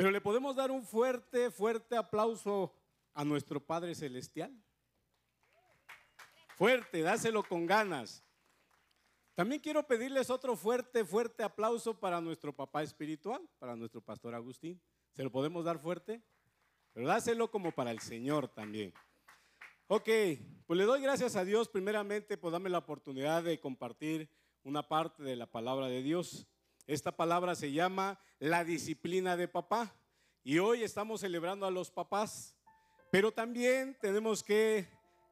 Pero le podemos dar un fuerte, fuerte aplauso a nuestro Padre Celestial. Fuerte, dáselo con ganas. También quiero pedirles otro fuerte, fuerte aplauso para nuestro papá espiritual, para nuestro pastor Agustín. ¿Se lo podemos dar fuerte? Pero dáselo como para el Señor también. Ok, pues le doy gracias a Dios primeramente por darme la oportunidad de compartir una parte de la palabra de Dios. Esta palabra se llama la disciplina de papá. Y hoy estamos celebrando a los papás, pero también tenemos que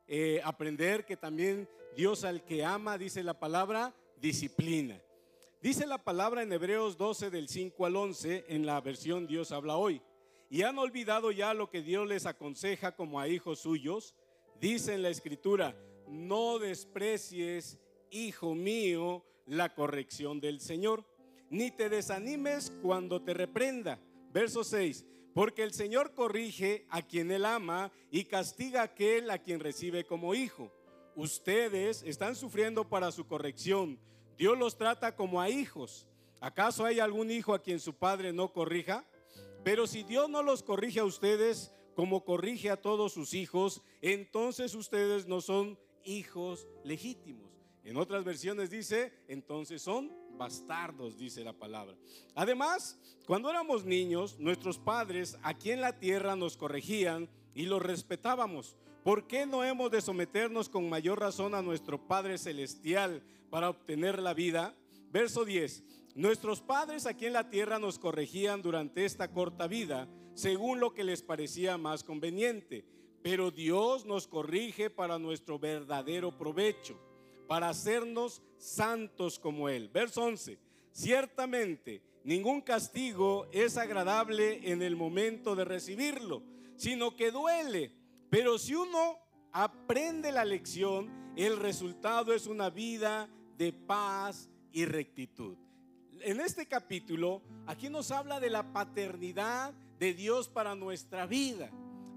eh, aprender que también Dios al que ama, dice la palabra, disciplina. Dice la palabra en Hebreos 12 del 5 al 11 en la versión Dios habla hoy. Y han olvidado ya lo que Dios les aconseja como a hijos suyos. Dice en la escritura, no desprecies, hijo mío, la corrección del Señor, ni te desanimes cuando te reprenda. Verso 6, porque el Señor corrige a quien él ama y castiga a aquel a quien recibe como hijo. Ustedes están sufriendo para su corrección. Dios los trata como a hijos. ¿Acaso hay algún hijo a quien su padre no corrija? Pero si Dios no los corrige a ustedes como corrige a todos sus hijos, entonces ustedes no son hijos legítimos. En otras versiones dice, entonces son bastardos, dice la palabra. Además, cuando éramos niños, nuestros padres aquí en la tierra nos corregían y los respetábamos. ¿Por qué no hemos de someternos con mayor razón a nuestro Padre Celestial para obtener la vida? Verso 10. Nuestros padres aquí en la tierra nos corregían durante esta corta vida, según lo que les parecía más conveniente, pero Dios nos corrige para nuestro verdadero provecho para hacernos santos como Él. Verso 11. Ciertamente, ningún castigo es agradable en el momento de recibirlo, sino que duele. Pero si uno aprende la lección, el resultado es una vida de paz y rectitud. En este capítulo, aquí nos habla de la paternidad de Dios para nuestra vida.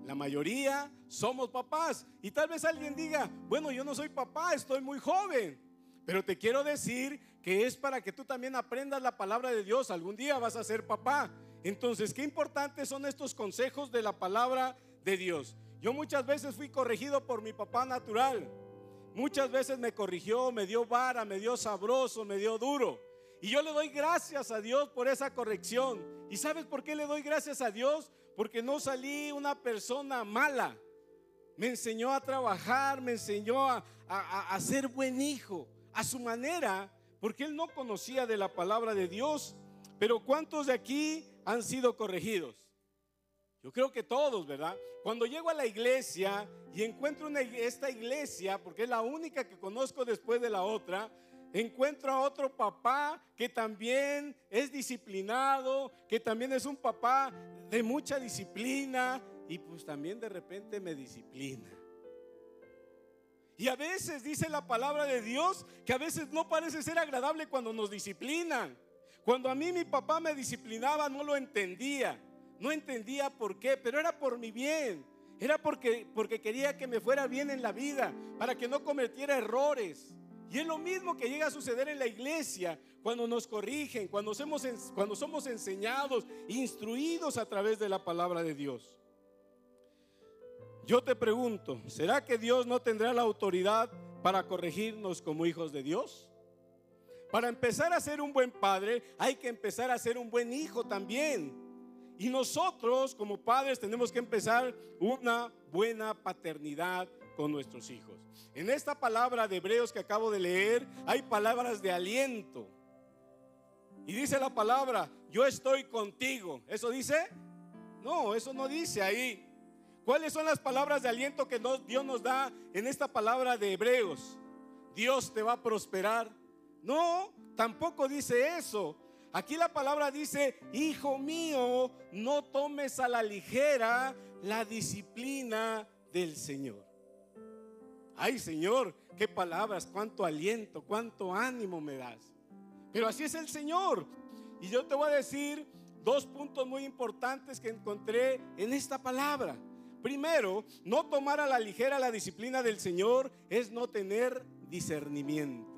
La mayoría somos papás. Y tal vez alguien diga, bueno, yo no soy papá, estoy muy joven. Pero te quiero decir que es para que tú también aprendas la palabra de Dios. Algún día vas a ser papá. Entonces, qué importantes son estos consejos de la palabra de Dios. Yo muchas veces fui corregido por mi papá natural. Muchas veces me corrigió, me dio vara, me dio sabroso, me dio duro. Y yo le doy gracias a Dios por esa corrección. ¿Y sabes por qué le doy gracias a Dios? Porque no salí una persona mala. Me enseñó a trabajar, me enseñó a, ser buen hijo, a su manera, porque él no conocía de la palabra de Dios. Pero ¿cuántos de aquí han sido corregidos? Yo creo que todos, ¿verdad? Cuando llego a la iglesia y encuentro esta iglesia, porque es la única que conozco después de la otra, encuentro a otro papá que también es disciplinado, que también es un papá de mucha disciplina y pues también de repente me disciplina. Y a veces dice la palabra de Dios que a veces no parece ser agradable cuando nos disciplinan. Cuando a mí mi papá me disciplinaba no lo entendía. No entendía por qué, pero era por mi bien. Era porque, porque quería que me fuera bien en la vida, para que no cometiera errores. Y es lo mismo que llega a suceder en la iglesia cuando nos corrigen, cuando somos, cuando somos enseñados, instruidos a través de la palabra de Dios. Yo te pregunto, ¿será que Dios no tendrá la autoridad para corregirnos como hijos de Dios? Para empezar a ser un buen padre, hay que empezar a ser un buen hijo también. Y nosotros como padres tenemos que empezar una buena paternidad nuestros hijos. En esta palabra de Hebreos que acabo de leer hay palabras de aliento. Y dice la palabra, yo estoy contigo. ¿Eso dice? No, eso no dice ahí. ¿Cuáles son las palabras de aliento que Dios nos da en esta palabra de Hebreos? Dios te va a prosperar. No, tampoco dice eso. Aquí la palabra dice, hijo mío, no tomes a la ligera la disciplina del Señor. Ay Señor, qué palabras, cuánto aliento, cuánto ánimo me das. Pero así es el Señor. Y yo te voy a decir dos puntos muy importantes que encontré en esta palabra. Primero, no tomar a la ligera la disciplina del Señor es no tener discernimiento.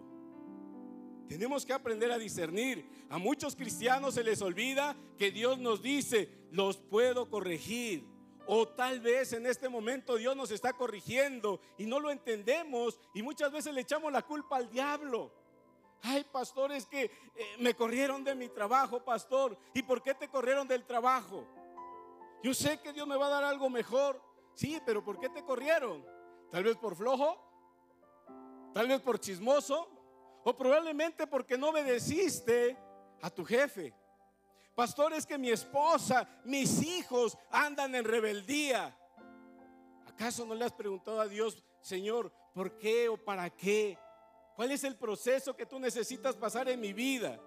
Tenemos que aprender a discernir. A muchos cristianos se les olvida que Dios nos dice, los puedo corregir. O tal vez en este momento Dios nos está corrigiendo y no lo entendemos y muchas veces le echamos la culpa al diablo. Ay, pastor, es que eh, me corrieron de mi trabajo, pastor. ¿Y por qué te corrieron del trabajo? Yo sé que Dios me va a dar algo mejor. Sí, pero ¿por qué te corrieron? Tal vez por flojo, tal vez por chismoso, o probablemente porque no obedeciste a tu jefe. Pastor, es que mi esposa, mis hijos andan en rebeldía. ¿Acaso no le has preguntado a Dios, Señor, por qué o para qué? ¿Cuál es el proceso que tú necesitas pasar en mi vida?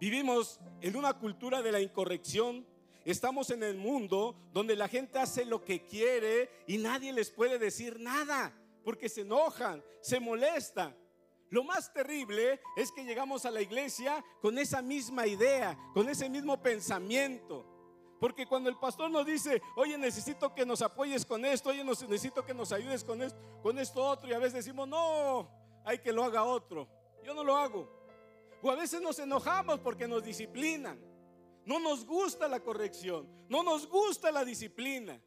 Vivimos en una cultura de la incorrección. Estamos en el mundo donde la gente hace lo que quiere y nadie les puede decir nada porque se enojan, se molestan. Lo más terrible es que llegamos a la iglesia con esa misma idea, con ese mismo pensamiento. Porque cuando el pastor nos dice, oye, necesito que nos apoyes con esto, oye, necesito que nos ayudes con esto, con esto otro, y a veces decimos, no, hay que lo haga otro. Yo no lo hago. O a veces nos enojamos porque nos disciplinan. No nos gusta la corrección, no nos gusta la disciplina.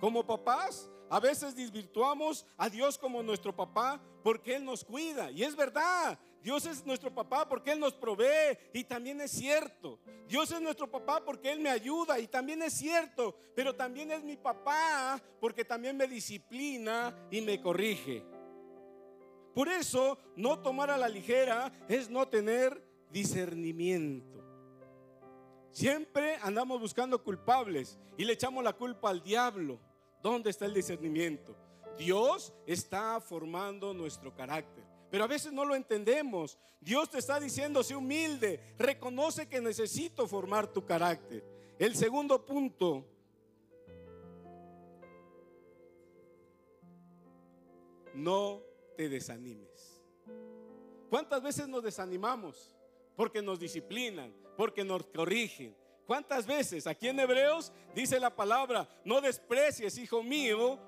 Como papás, a veces desvirtuamos a Dios como nuestro papá porque Él nos cuida. Y es verdad, Dios es nuestro papá porque Él nos provee y también es cierto. Dios es nuestro papá porque Él me ayuda y también es cierto. Pero también es mi papá porque también me disciplina y me corrige. Por eso, no tomar a la ligera es no tener discernimiento. Siempre andamos buscando culpables y le echamos la culpa al diablo. ¿Dónde está el discernimiento? Dios está formando nuestro carácter. Pero a veces no lo entendemos. Dios te está diciendo, sé humilde, reconoce que necesito formar tu carácter. El segundo punto, no te desanimes. ¿Cuántas veces nos desanimamos? Porque nos disciplinan, porque nos corrigen, ¿Cuántas veces? Aquí en Hebreos dice la palabra, no desprecies, hijo mío,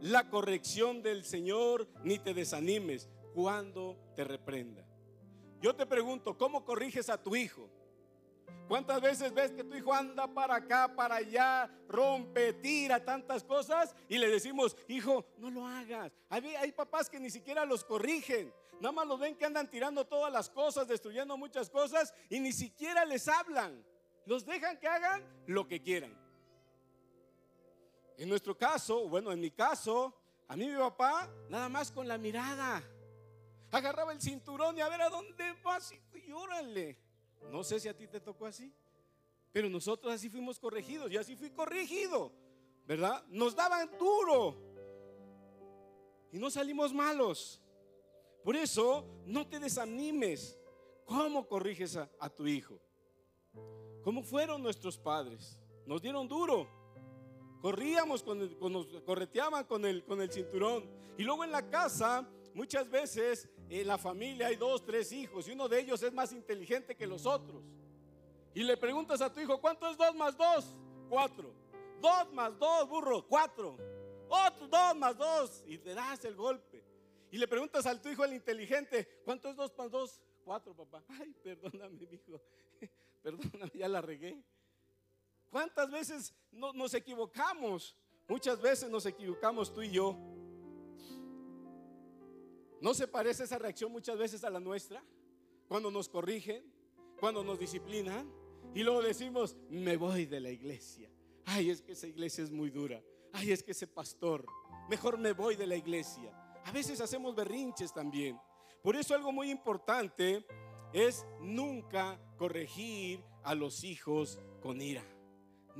la corrección del Señor, ni te desanimes cuando te reprenda. Yo te pregunto, ¿cómo corriges a tu hijo? ¿Cuántas veces ves que tu hijo anda para acá, para allá, rompe, tira tantas cosas y le decimos, hijo, no lo hagas? Hay, hay, papás que ni siquiera los corrigen, nada más los ven que andan tirando todas las cosas, destruyendo muchas cosas y ni siquiera les hablan. Los dejan que hagan lo que quieran. En nuestro caso, bueno, en mi caso, a mí mi papá, nada más con la mirada, agarraba el cinturón y a ver a dónde vas y órale. No sé si a ti te tocó así, pero nosotros así fuimos corregidos y así fui corregido, ¿verdad? Nos daban duro y no salimos malos. Por eso, no te desanimes. ¿Cómo corriges a, tu hijo? ¿Cómo fueron nuestros padres? Nos dieron duro. Corríamos, con, nos correteaban el, con el cinturón. Y luego en la casa, muchas veces en la familia hay dos, tres hijos y uno de ellos es más inteligente que los otros. Y le preguntas a tu hijo, ¿cuánto es dos más dos? Cuatro. Dos más dos, burro, cuatro. Otro, dos más dos. Y te das el golpe. Y le preguntas a tu hijo el inteligente, ¿cuánto es dos más dos? Cuatro, papá. Ay, perdóname, hijo. Perdóname, ya la regué. ¿Cuántas veces nos equivocamos? Muchas veces nos equivocamos tú y yo. ¿No se parece esa reacción muchas veces a la nuestra? Cuando nos corrigen, cuando nos disciplinan y luego decimos, me voy de la iglesia. Ay, es que esa iglesia es muy dura. Ay, es que ese pastor, mejor me voy de la iglesia. A veces hacemos berrinches también. Por eso algo muy importante es nunca corregir a los hijos con ira.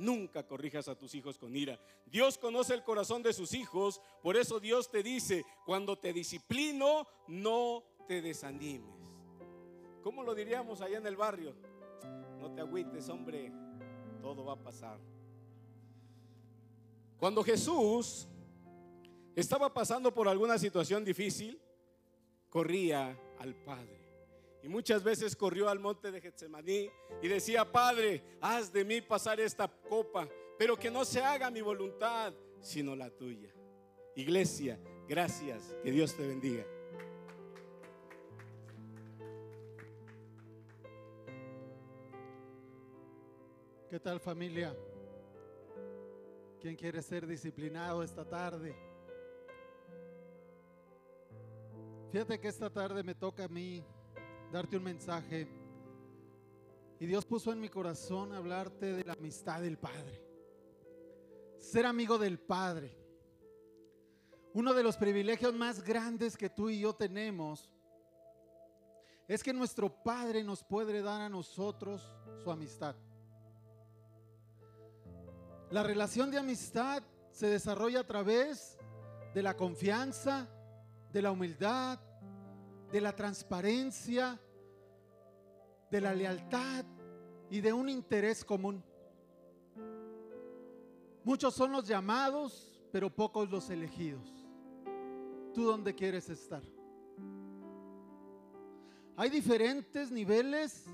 Nunca corrijas a tus hijos con ira. Dios conoce el corazón de sus hijos, por eso Dios te dice, cuando te disciplino, no te desanimes. ¿Cómo lo diríamos allá en el barrio? No te agüites, hombre, todo va a pasar. Cuando Jesús estaba pasando por alguna situación difícil, corría al Padre. Y muchas veces corrió al monte de Getsemaní y decía, Padre, haz de mí pasar esta copa, pero que no se haga mi voluntad, sino la tuya. Iglesia, Gracias. Que Dios te bendiga. ¿Qué tal familia? ¿Quién quiere ser disciplinado esta tarde? Fíjate que esta tarde me toca a mí darte un mensaje y Dios puso en mi corazón hablarte de la amistad del Padre. Ser amigo del Padre. Uno de los privilegios más grandes que tú y yo tenemos es que nuestro Padre nos puede dar a nosotros su amistad. La relación de amistad se desarrolla a través de la confianza, de la humildad, de la transparencia, de la lealtad y de un interés común. Muchos son los llamados, pero pocos los elegidos. ¿Tú dónde quieres estar? Hay diferentes niveles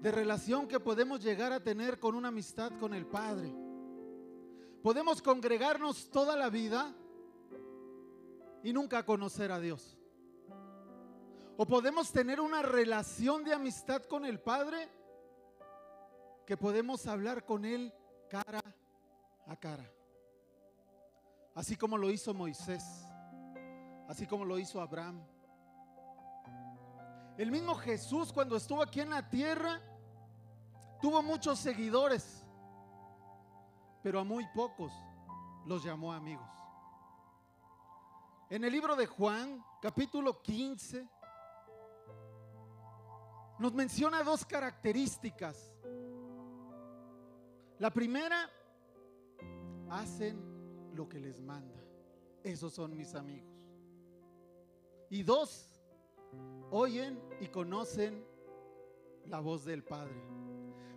de relación que podemos llegar a tener con una amistad con el Padre. Podemos congregarnos toda la vida y nunca conocer a Dios. O podemos tener una relación de amistad con el Padre que podemos hablar con Él cara a cara. Así como lo hizo Moisés, así como lo hizo Abraham. El mismo Jesús cuando estuvo aquí en la tierra tuvo muchos seguidores pero a muy pocos los llamó amigos. En el libro de Juan, capítulo 15, nos menciona dos características. La primera, hacen lo que les manda. Esos son mis amigos. Y dos, oyen y conocen la voz del Padre.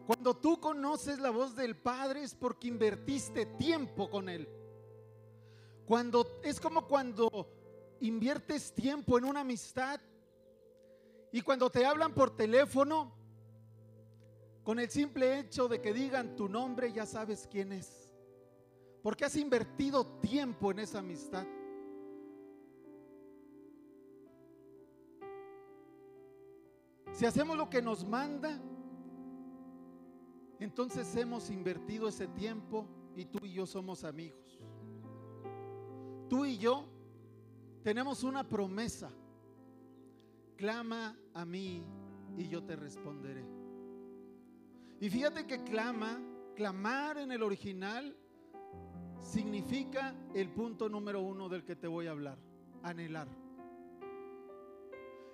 Cuando tú conoces la voz del Padre es porque invertiste tiempo con Él. Cuando es como cuando inviertes tiempo en una amistad y cuando te hablan por teléfono, con el simple hecho de que digan tu nombre ya sabes quién es. Porque has invertido tiempo en esa amistad. Si hacemos lo que nos manda, entonces hemos invertido ese tiempo y tú y yo somos amigos. Tú y yo tenemos una promesa. Clama a mí y yo te responderé. Y fíjate que clama, clamar en el original significa el punto número uno del que te voy a hablar, anhelar.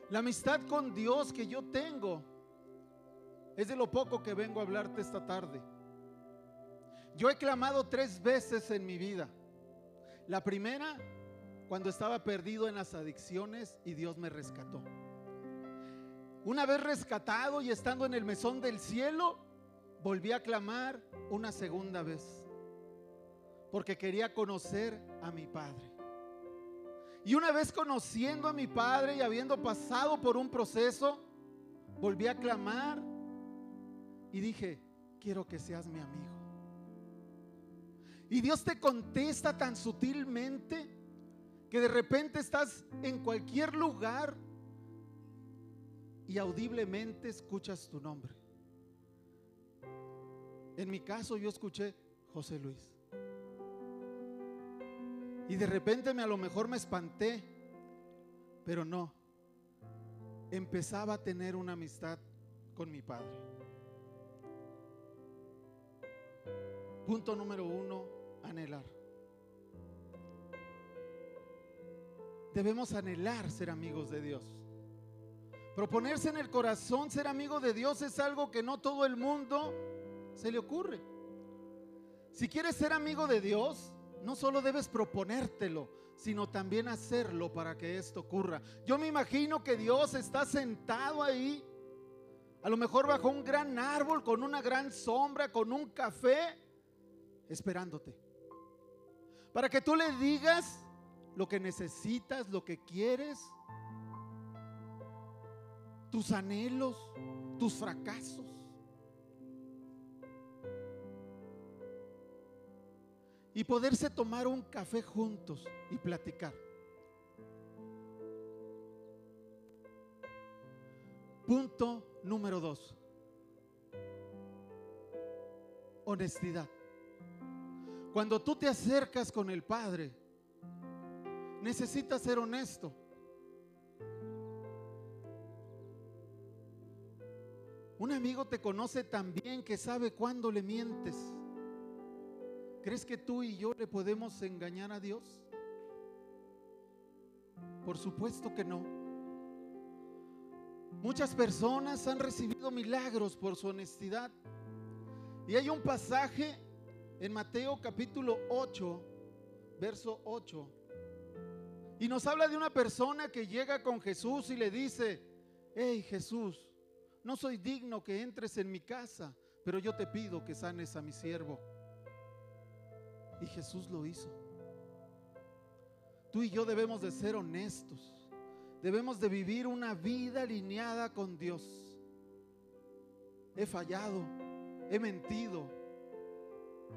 La amistad con Dios que yo tengo es de lo poco que vengo a hablarte esta tarde. Yo he clamado tres veces en mi vida. La primera, cuando estaba perdido en las adicciones y Dios me rescató. Una vez rescatado y estando en el mesón del cielo, volví a clamar una segunda vez. Porque quería conocer a mi Padre. Y una vez conociendo a mi Padre y habiendo pasado por un proceso, volví a clamar y dije, quiero que seas mi amigo. Y Dios te contesta tan sutilmente que de repente estás en cualquier lugar y audiblemente escuchas tu nombre. En mi caso yo escuché José Luis. Y de repente me a lo mejor me espanté, pero no. Empezaba a tener una amistad con mi padre. Punto número uno, anhelar. Debemos anhelar ser amigos de Dios. Proponerse en el corazón ser amigo de Dios es algo que no todo el mundo se le ocurre. Si quieres ser amigo de Dios, no solo debes proponértelo, sino también hacerlo para que esto ocurra. Yo me imagino que Dios está sentado ahí, a lo mejor bajo un gran árbol, con una gran sombra, con un café, esperándote. Para que tú le digas lo que necesitas, lo que quieres, tus anhelos, tus fracasos. Y poderse tomar un café juntos y platicar. Punto número dos. Honestidad. Cuando tú te acercas con el Padre, necesitas ser honesto. Un amigo te conoce tan bien que sabe cuándo le mientes. ¿Crees que tú y yo le podemos engañar a Dios? Por supuesto que no. Muchas personas han recibido milagros por su honestidad. Y hay un pasaje en Mateo capítulo 8, verso 8. Y nos habla de una persona que llega con Jesús y le dice, hey Jesús, no soy digno que entres en mi casa, pero yo te pido que sanes a mi siervo. Y Jesús lo hizo. Tú y yo debemos de ser honestos. Debemos de vivir una vida alineada con Dios. He fallado, he mentido,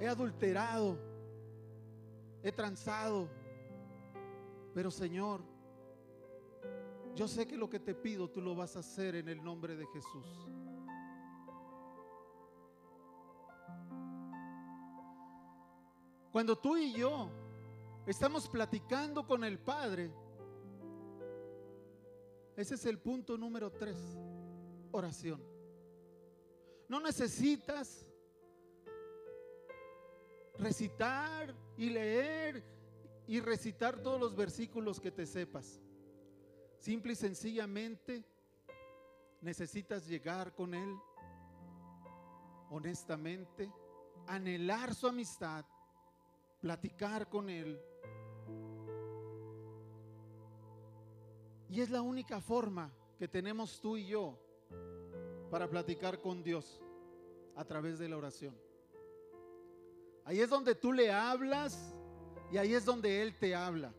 he adulterado, he transado. Pero Señor, yo sé que lo que te pido tú lo vas a hacer en el nombre de Jesús. Cuando tú y yo estamos platicando con el Padre, ese es el punto número tres, oración. No necesitas recitar y leer y recitar todos los versículos que te sepas. Simple y sencillamente necesitas llegar con Él honestamente, anhelar su amistad, platicar con Él. Y es la única forma que tenemos tú y yo para platicar con Dios a través de la oración. Ahí es donde tú le hablas y ahí es donde Él te habla.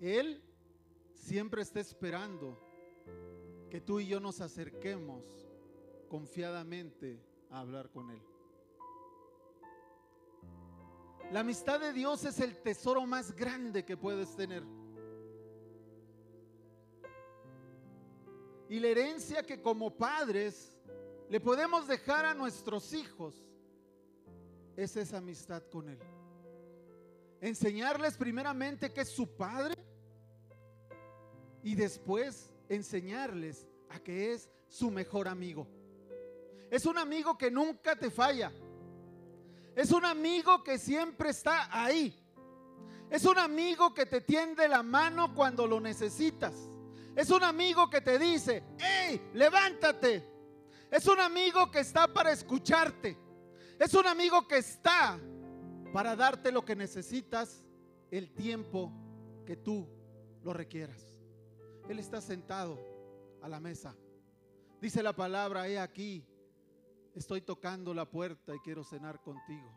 Él siempre está esperando que tú y yo nos acerquemos confiadamente a hablar con Él. La amistad de Dios es el tesoro más grande que puedes tener. Y la herencia que como padres le podemos dejar a nuestros hijos es esa amistad con Él. Enseñarles primeramente que es su Padre y después enseñarles a que es su mejor amigo. Es un amigo que nunca te falla. Es un amigo que siempre está ahí. Es un amigo que te tiende la mano cuando lo necesitas. Es un amigo que te dice, hey, levántate. Es un amigo que está para escucharte. Es un amigo que está para darte lo que necesitas el tiempo que tú lo requieras. Él está sentado a la mesa. Dice la palabra, he aquí, estoy tocando la puerta y quiero cenar contigo.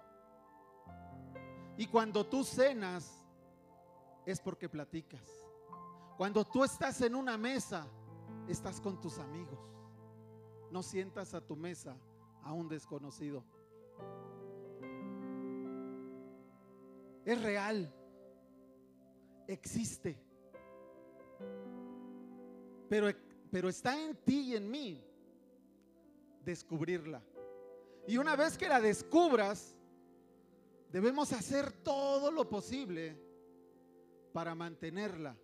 Y cuando tú cenas, es porque platicas. Cuando tú estás en una mesa, estás con tus amigos. No sientas a tu mesa a un desconocido. Es real. Existe pero, pero está en ti y en mí descubrirla. Y una vez que la descubras, debemos hacer todo lo posible para mantenerla,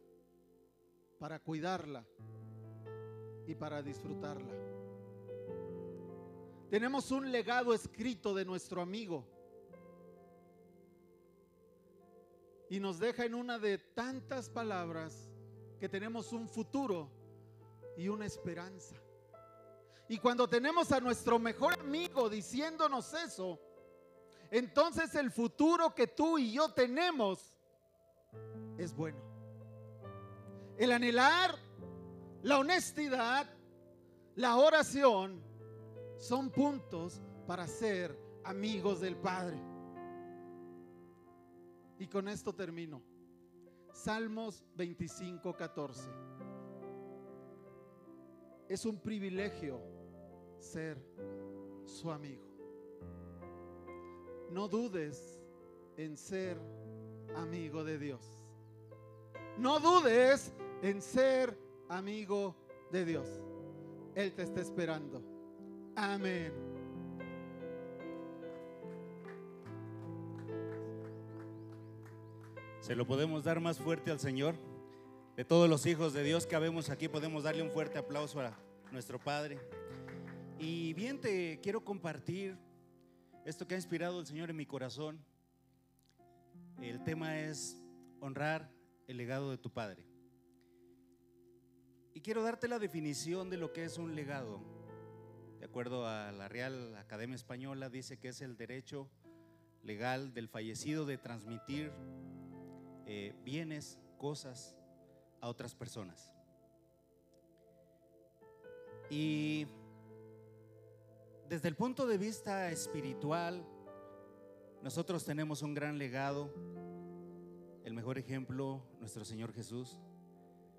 para cuidarla y para disfrutarla. Tenemos un legado escrito de nuestro amigo y nos deja en una de tantas palabras que tenemos un futuro y una esperanza. Y cuando tenemos a nuestro mejor amigo diciéndonos eso, entonces el futuro que tú y yo tenemos es bueno. El anhelar, la honestidad, la oración son puntos para ser amigos del Padre. Y con esto termino. Salmos 25, 14. Es un privilegio ser su amigo. No dudes en ser amigo de Dios. No dudes en ser amigo de Dios. Él te está esperando. Amén. Se lo podemos dar más fuerte al Señor. De todos los hijos de Dios que habemos aquí, podemos darle un fuerte aplauso a nuestro Padre. Y bien, te quiero compartir esto que ha inspirado el Señor en mi corazón. El tema es honrar el legado de tu Padre. Y quiero darte la definición de lo que es un legado. De acuerdo a la Real Academia Española, dice que es el derecho legal del fallecido de transmitir eh, bienes, cosas a otras personas. Y desde el punto de vista espiritual, nosotros tenemos un gran legado. El mejor ejemplo, nuestro Señor Jesús,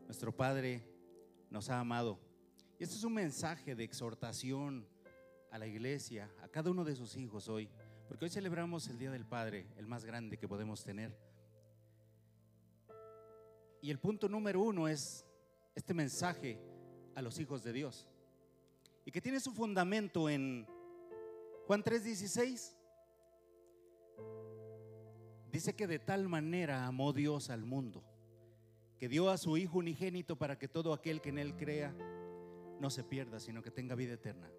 nuestro Padre nos ha amado. Y este es un mensaje de exhortación a la iglesia, a cada uno de sus hijos hoy, porque hoy celebramos el Día del Padre, el más grande que podemos tener. Y el punto número uno es este mensaje a los hijos de Dios. Y que tiene su fundamento en Juan 3:16. Dice que de tal manera amó Dios al mundo que dio a su Hijo unigénito para que todo aquel que en Él crea no se pierda, sino que tenga vida eterna.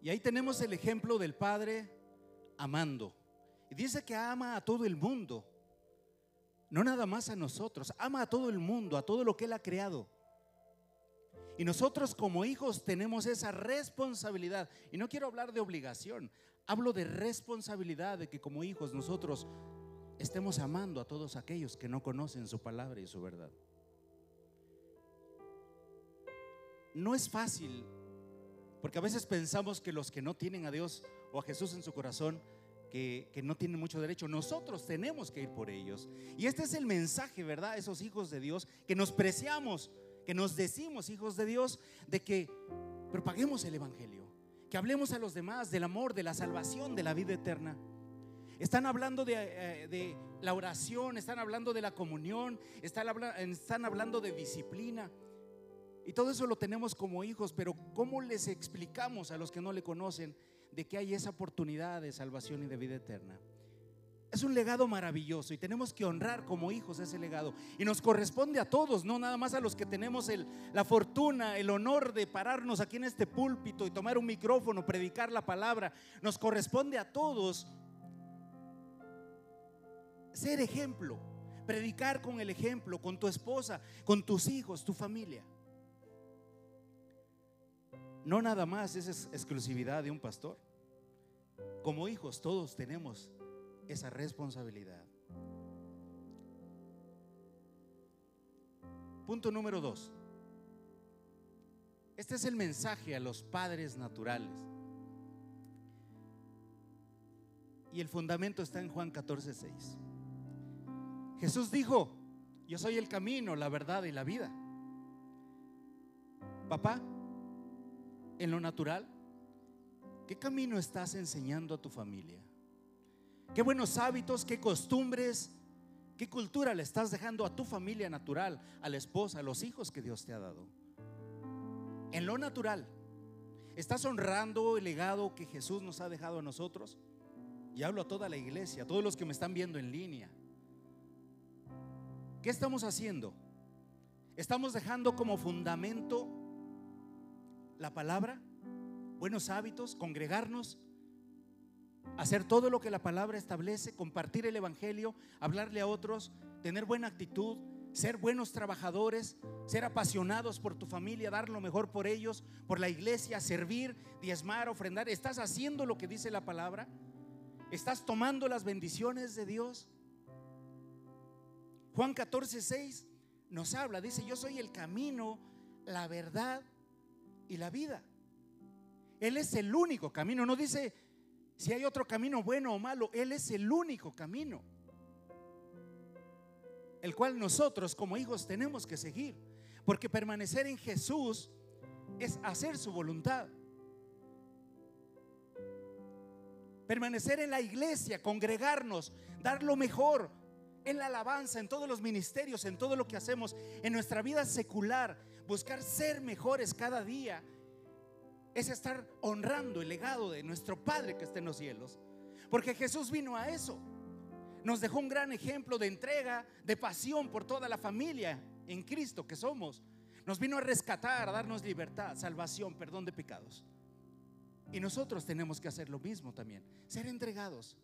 Y ahí tenemos el ejemplo del Padre amando. Y dice que ama a todo el mundo, no nada más a nosotros, ama a todo el mundo, a todo lo que Él ha creado. Y nosotros como hijos tenemos esa responsabilidad. Y no quiero hablar de obligación, hablo de responsabilidad de que como hijos nosotros estemos amando a todos aquellos que no conocen su palabra y su verdad. No es fácil, porque a veces pensamos que los que no tienen a Dios o a Jesús en su corazón, que, no tienen mucho derecho, nosotros tenemos que ir por ellos. Y este es el mensaje, ¿verdad? Esos hijos de Dios que nos preciamos, que nos decimos hijos de Dios, de que propaguemos el Evangelio, que hablemos a los demás del amor, de la salvación, de la vida eterna. Están hablando eh, de, la oración, están hablando de la comunión, están, están hablando de disciplina. Y todo eso lo tenemos como hijos, pero ¿cómo les explicamos a los que no le conocen de que hay esa oportunidad de salvación y de vida eterna? Es un legado maravilloso y tenemos que honrar como hijos ese legado. Y nos corresponde a todos, no nada más a los que tenemos la fortuna, el honor de pararnos aquí en este púlpito y tomar un micrófono, predicar la palabra. Nos corresponde a todos ser ejemplo, predicar con el ejemplo, con tu esposa, con tus hijos, tu familia. No nada más es exclusividad de un pastor. Como hijos todos tenemos esa responsabilidad. Punto número dos. Este es el mensaje a los padres naturales. Y el fundamento está en Juan 14, 6. Jesús dijo, yo soy el camino, la verdad y la vida. Papá, en lo natural, ¿qué camino estás enseñando a tu familia? ¿Qué buenos hábitos, qué costumbres, qué cultura le estás dejando a tu familia natural, a la esposa, a los hijos que Dios te ha dado? En lo natural, ¿estás honrando el legado que Jesús nos ha dejado a nosotros? Y hablo a toda la iglesia, a todos los que me están viendo en línea. ¿Qué estamos haciendo? ¿Estamos dejando como fundamento la palabra? Buenos hábitos, congregarnos, hacer todo lo que la palabra establece, compartir el Evangelio, hablarle a otros, tener buena actitud, ser buenos trabajadores, ser apasionados por tu familia, dar lo mejor por ellos, por la iglesia, servir, diezmar, ofrendar. ¿Estás haciendo lo que dice la palabra? ¿Estás tomando las bendiciones de Dios? Juan 14, 6 nos habla, dice, yo soy el camino, la verdad y la vida. Él es el único camino, no dice si hay otro camino bueno o malo, Él es el único camino, el cual nosotros como hijos tenemos que seguir, porque permanecer en Jesús es hacer su voluntad. Permanecer en la iglesia, congregarnos, dar lo mejor, en la alabanza, en todos los ministerios, en todo lo que hacemos, en nuestra vida secular, buscar ser mejores cada día, es estar honrando el legado de nuestro Padre que está en los cielos. Porque Jesús vino a eso. Nos dejó un gran ejemplo de entrega, de pasión por toda la familia en Cristo que somos. Nos vino a rescatar, a darnos libertad, salvación, perdón de pecados. Y nosotros tenemos que hacer lo mismo también, ser entregados.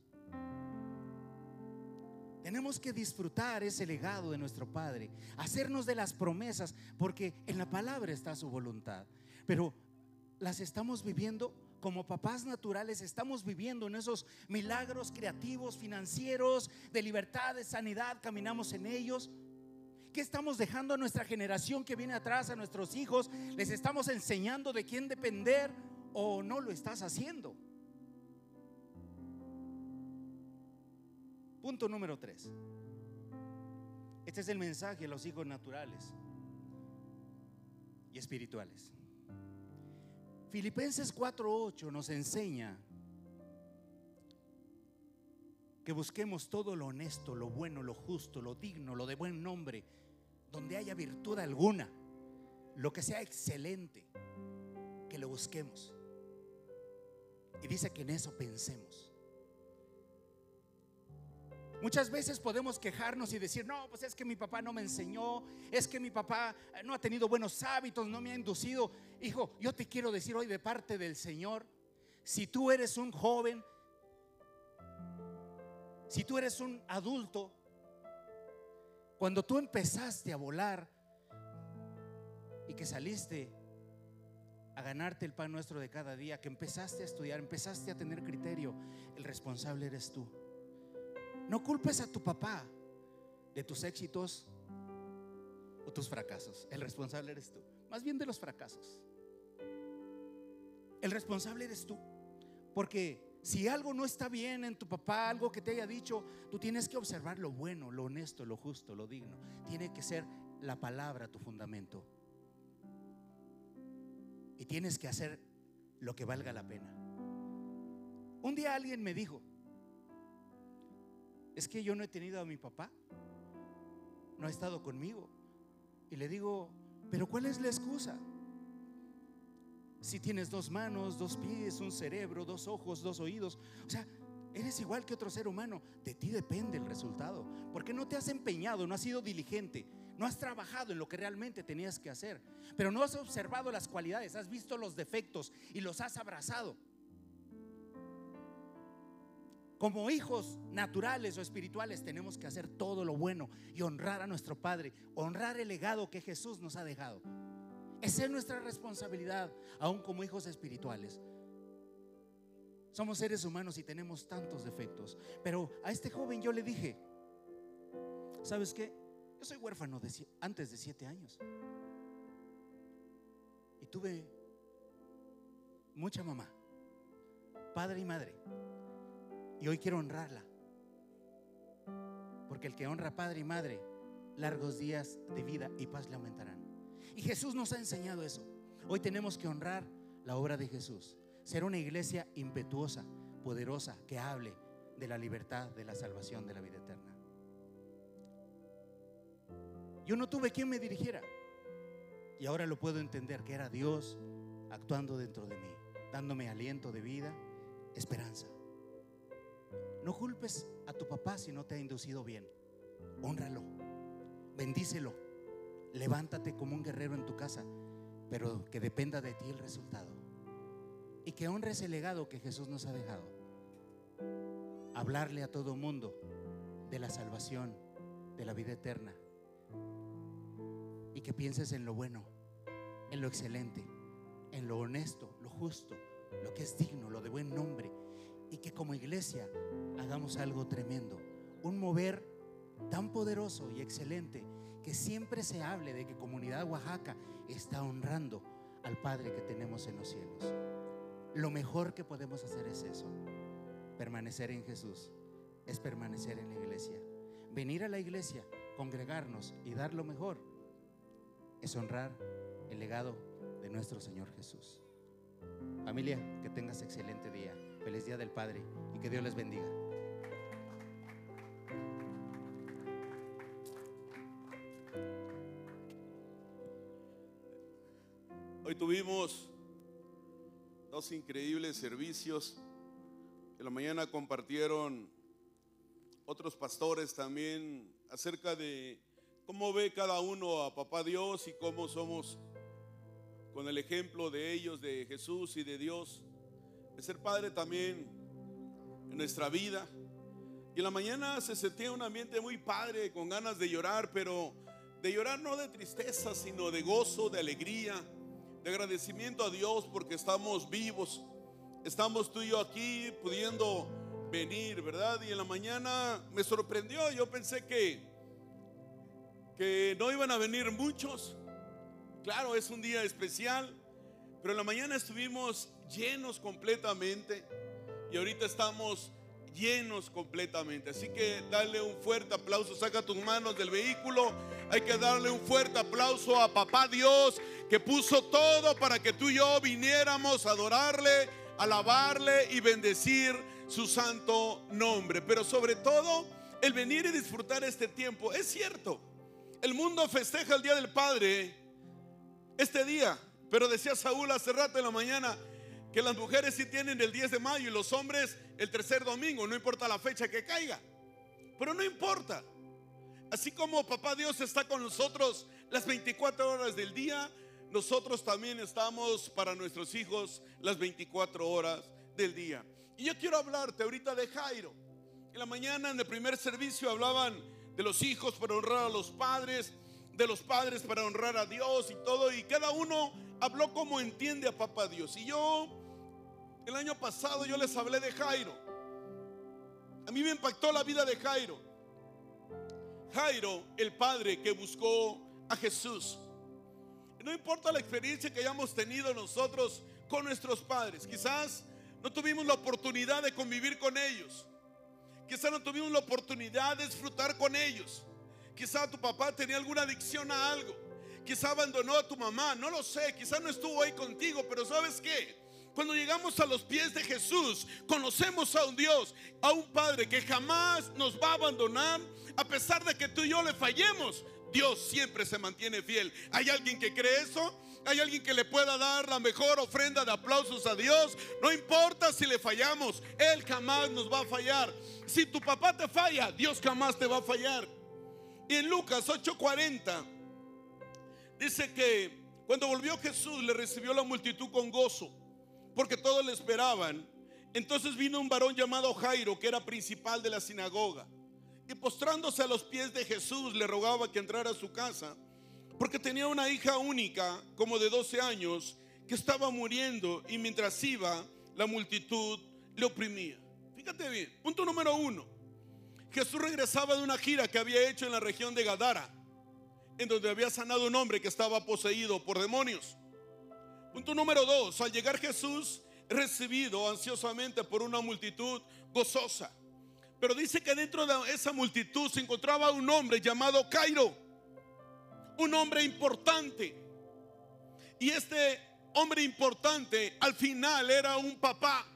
Tenemos que disfrutar ese legado de nuestro Padre, hacernos de las promesas, porque en la palabra está su voluntad. Pero las estamos viviendo como papás naturales, estamos viviendo en esos milagros creativos, financieros, de libertad, de sanidad, caminamos en ellos. ¿Qué estamos dejando a nuestra generación que viene atrás, a nuestros hijos? ¿Les estamos enseñando de quién depender o no lo estás haciendo? Punto número tres. Este es el mensaje a los hijos naturales y espirituales. Filipenses 4:8 nos enseña que busquemos todo lo honesto, lo bueno, lo justo, lo digno, lo de buen nombre, donde haya virtud alguna, lo que sea excelente, que lo busquemos. Y dice que en eso pensemos. Muchas veces podemos quejarnos y decir, no, pues es que mi papá no me enseñó, es que mi papá eh, no ha tenido buenos hábitos, no me ha inducido. Hijo, yo te quiero decir hoy de parte del Señor, si tú eres un joven, si tú eres un adulto, cuando tú empezaste a volar y que saliste a ganarte el pan nuestro de cada día, que empezaste a estudiar, empezaste a tener criterio, el responsable eres tú. No culpes a tu papá de tus éxitos o tus fracasos. El responsable eres tú. Más bien de los fracasos. El responsable eres tú. Porque si algo no está bien en tu papá, algo que te haya dicho, tú tienes que observar lo bueno, lo honesto, lo justo, lo digno. Tiene que ser la palabra tu fundamento. Y tienes que hacer lo que valga la pena. Un día alguien me dijo, es que yo no he tenido a mi papá, no ha estado conmigo. Y le digo, pero ¿cuál es la excusa? Si tienes dos manos, dos pies, un cerebro, dos ojos, dos oídos, o sea, eres igual que otro ser humano, de ti depende el resultado, porque no te has empeñado, no has sido diligente, no has trabajado en lo que realmente tenías que hacer, pero no has observado las cualidades, has visto los defectos y los has abrazado como hijos naturales o espirituales tenemos que hacer todo lo bueno y honrar a nuestro Padre, honrar el legado que Jesús nos ha dejado. Esa es nuestra responsabilidad, aún como hijos espirituales. Somos seres humanos y tenemos tantos defectos. Pero a este joven yo le dije, ¿sabes qué? Yo soy huérfano de, antes de siete años. Y tuve mucha mamá, padre y madre. Y hoy quiero honrarla. Porque el que honra padre y madre, largos días de vida y paz le aumentarán. Y Jesús nos ha enseñado eso. Hoy tenemos que honrar la obra de Jesús. Ser una iglesia impetuosa, poderosa, que hable de la libertad, de la salvación, de la vida eterna. Yo no tuve quien me dirigiera. Y ahora lo puedo entender, que era Dios actuando dentro de mí, dándome aliento de vida, esperanza. No culpes a tu papá si no te ha inducido bien. Honralo, bendícelo, levántate como un guerrero en tu casa, pero que dependa de ti el resultado. Y que honres el legado que Jesús nos ha dejado. Hablarle a todo mundo de la salvación, de la vida eterna. Y que pienses en lo bueno, en lo excelente, en lo honesto, lo justo, lo que es digno, lo de buen nombre y que como iglesia hagamos algo tremendo, un mover tan poderoso y excelente que siempre se hable de que comunidad Oaxaca está honrando al Padre que tenemos en los cielos. Lo mejor que podemos hacer es eso, permanecer en Jesús, es permanecer en la iglesia. Venir a la iglesia, congregarnos y dar lo mejor, es honrar el legado de nuestro Señor Jesús. Familia, que tengas excelente día. Feliz Día del Padre y que Dios les bendiga. Tuvimos dos increíbles servicios. En la mañana compartieron otros pastores también acerca de cómo ve cada uno a Papá Dios y cómo somos con el ejemplo de ellos, de Jesús y de Dios, de ser padre también en nuestra vida. Y en la mañana se sentía un ambiente muy padre, con ganas de llorar, pero de llorar no de tristeza, sino de gozo, de alegría, de agradecimiento a Dios porque estamos vivos. Estamos tú y yo aquí pudiendo venir, ¿verdad? Y en la mañana me sorprendió, yo pensé que que no iban a venir muchos. Claro, es un día especial, pero en la mañana estuvimos llenos completamente y ahorita estamos llenos completamente. Así que dale un fuerte aplauso, saca tus manos del vehículo. Hay que darle un fuerte aplauso a Papá Dios que puso todo para que tú y yo viniéramos a adorarle, alabarle y bendecir su santo nombre. Pero sobre todo, el venir y disfrutar este tiempo. Es cierto, el mundo festeja el Día del Padre este día, pero decía Saúl hace rato en la mañana que las mujeres sí tienen el 10 de mayo y los hombres el tercer domingo, no importa la fecha que caiga. Pero no importa. Así como papá Dios está con nosotros las 24 horas del día, nosotros también estamos para nuestros hijos las 24 horas del día. Y yo quiero hablarte ahorita de Jairo. En la mañana en el primer servicio hablaban de los hijos para honrar a los padres, de los padres para honrar a Dios y todo. Y cada uno habló como entiende a papá Dios. Y yo, el año pasado yo les hablé de Jairo. A mí me impactó la vida de Jairo. Jairo, el padre que buscó a Jesús. No importa la experiencia que hayamos tenido nosotros con nuestros padres. Quizás no tuvimos la oportunidad de convivir con ellos. Quizás no tuvimos la oportunidad de disfrutar con ellos. Quizá tu papá tenía alguna adicción a algo. Quizá abandonó a tu mamá, no lo sé. Quizá no estuvo ahí contigo, pero ¿sabes qué? Cuando llegamos a los pies de Jesús, conocemos a un Dios, a un Padre que jamás nos va a abandonar, a pesar de que tú y yo le fallemos. Dios siempre se mantiene fiel. ¿Hay alguien que cree eso? ¿Hay alguien que le pueda dar la mejor ofrenda de aplausos a Dios? No importa si le fallamos, Él jamás nos va a fallar. Si tu papá te falla, Dios jamás te va a fallar. Y en Lucas 8:40 dice que cuando volvió Jesús le recibió la multitud con gozo, porque todos le esperaban. Entonces vino un varón llamado Jairo, que era principal de la sinagoga, y postrándose a los pies de Jesús le rogaba que entrara a su casa porque tenía una hija única, como de 12 años, que estaba muriendo y mientras iba, la multitud le oprimía. Fíjate bien, punto número uno. Jesús regresaba de una gira que había hecho en la región de Gadara, en donde había sanado un hombre que estaba poseído por demonios. Punto número dos, al llegar Jesús, recibido ansiosamente por una multitud gozosa. Pero dice que dentro de esa multitud se encontraba un hombre llamado Cairo un hombre importante. Y este hombre importante al final era un papá.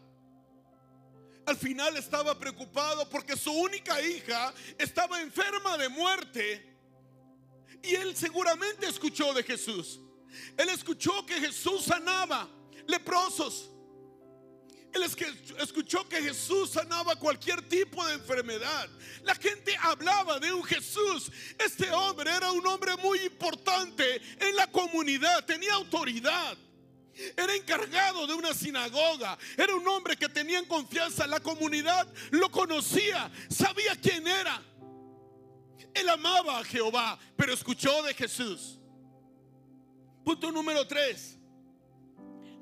Al final estaba preocupado porque su única hija estaba enferma de muerte. Y él seguramente escuchó de Jesús. Él escuchó que Jesús sanaba leprosos. Él escuchó que Jesús sanaba cualquier tipo de enfermedad. La gente hablaba de un Jesús. Este hombre era un hombre muy importante en la comunidad, tenía autoridad. Era encargado de una sinagoga. Era un hombre que tenía en confianza. La comunidad lo conocía, sabía quién era. Él amaba a Jehová, pero escuchó de Jesús. Punto número tres.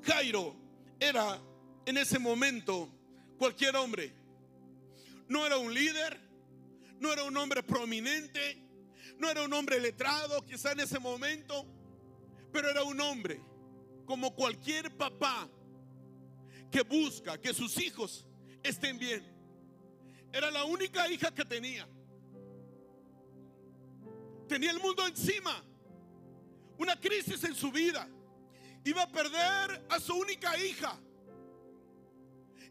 Jairo era en ese momento cualquier hombre. No era un líder, no era un hombre prominente, no era un hombre letrado quizá en ese momento, pero era un hombre como cualquier papá que busca que sus hijos estén bien. Era la única hija que tenía. Tenía el mundo encima, una crisis en su vida. Iba a perder a su única hija.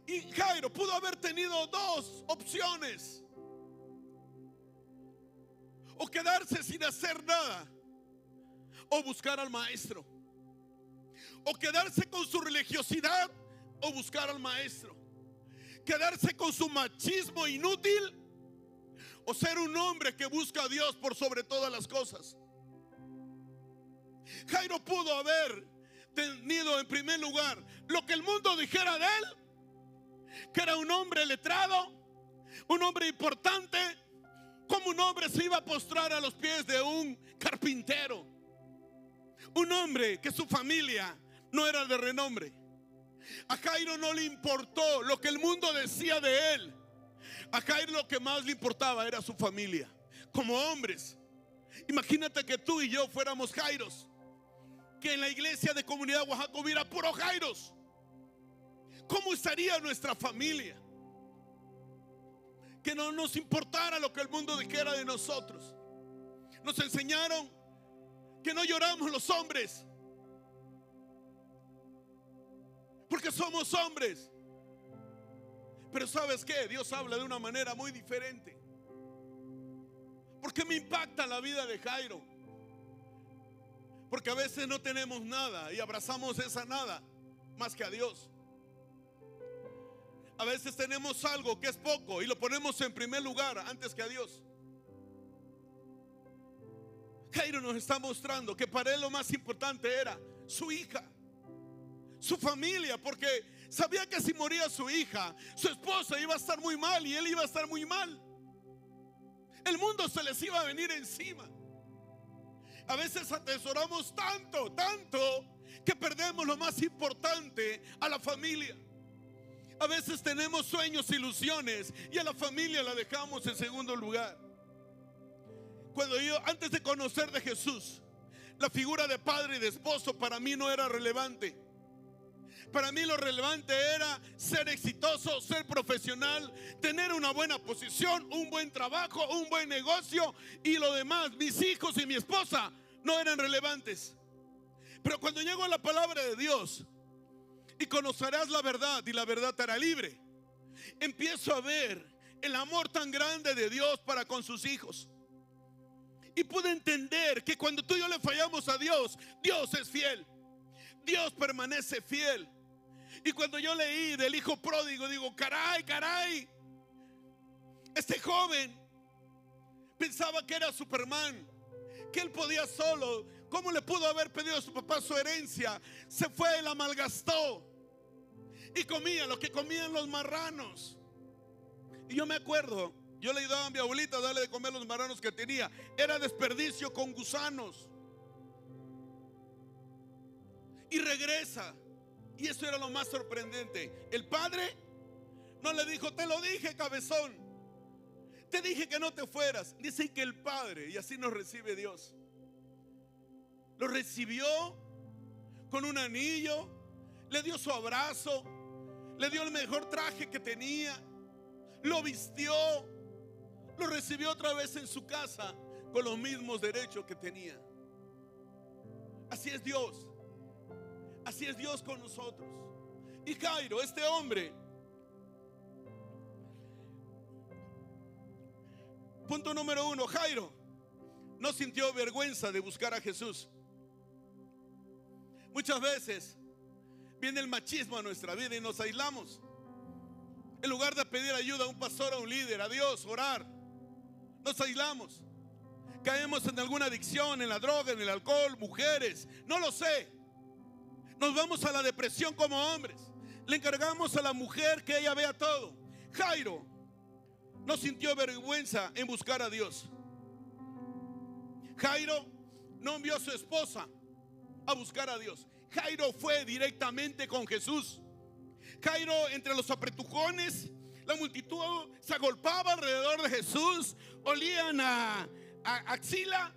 Y Jairo pudo haber tenido dos opciones. O quedarse sin hacer nada. O buscar al maestro. o quedarse con su religiosidad o buscar al maestro. Quedarse con su machismo inútil o ser un hombre que busca a Dios por sobre todas las cosas. Jairo pudo haber tenido en primer lugar lo que el mundo dijera de él, que era un hombre letrado, un hombre importante, como un hombre se iba a postrar a los pies de un carpintero, un hombre que su familia no era de renombre. A Jairo no le importó lo que el mundo decía de él. A Jairo lo que más le importaba era su familia. Como hombres, imagínate que tú y yo fuéramos Jairos. Que en la iglesia de comunidad Oaxaca hubiera puro Jairos. ¿Cómo estaría nuestra familia? Que no nos importara lo que el mundo dijera de nosotros. Nos enseñaron que no lloramos los hombres, porque somos hombres. Pero sabes qué, Dios habla de una manera muy diferente. Porque me impacta la vida de Jairo. Porque a veces no tenemos nada y abrazamos esa nada más que a Dios. A veces tenemos algo que es poco y lo ponemos en primer lugar antes que a Dios. Jairo nos está mostrando que para él lo más importante era su hija su familia, porque sabía que si moría su hija, su esposa iba a estar muy mal y él iba a estar muy mal. El mundo se les iba a venir encima. A veces atesoramos tanto, tanto, que perdemos lo más importante a la familia. A veces tenemos sueños, ilusiones y a la familia la dejamos en segundo lugar. Cuando yo, antes de conocer de Jesús, la figura de padre y de esposo para mí no era relevante. Para mí lo relevante era ser exitoso, ser profesional, tener una buena posición, un buen trabajo, un buen negocio y lo demás, mis hijos y mi esposa, no eran relevantes. Pero cuando llegó la palabra de Dios y conocerás la verdad y la verdad te hará libre, empiezo a ver el amor tan grande de Dios para con sus hijos. Y pude entender que cuando tú y yo le fallamos a Dios, Dios es fiel. Dios permanece fiel. Y cuando yo leí del hijo pródigo, digo, caray, caray, este joven pensaba que era Superman, que él podía solo. ¿Cómo le pudo haber pedido a su papá su herencia? Se fue y la malgastó. Y comía lo que comían los marranos. Y yo me acuerdo, yo le ayudaba a mi abuelita a darle de comer los marranos que tenía. Era desperdicio con gusanos. Y regresa. Y eso era lo más sorprendente. El padre no le dijo, te lo dije, cabezón. Te dije que no te fueras. Dice que el padre, y así nos recibe Dios, lo recibió con un anillo, le dio su abrazo, le dio el mejor traje que tenía, lo vistió, lo recibió otra vez en su casa con los mismos derechos que tenía. Así es Dios. Así es Dios con nosotros. Y Jairo, este hombre, punto número uno, Jairo no sintió vergüenza de buscar a Jesús. Muchas veces viene el machismo a nuestra vida y nos aislamos. En lugar de pedir ayuda a un pastor, a un líder, a Dios, orar, nos aislamos. Caemos en alguna adicción, en la droga, en el alcohol, mujeres, no lo sé. Nos vamos a la depresión como hombres. Le encargamos a la mujer que ella vea todo. Jairo no sintió vergüenza en buscar a Dios. Jairo no envió a su esposa a buscar a Dios. Jairo fue directamente con Jesús. Jairo entre los apretujones, la multitud se agolpaba alrededor de Jesús, olían a, a axila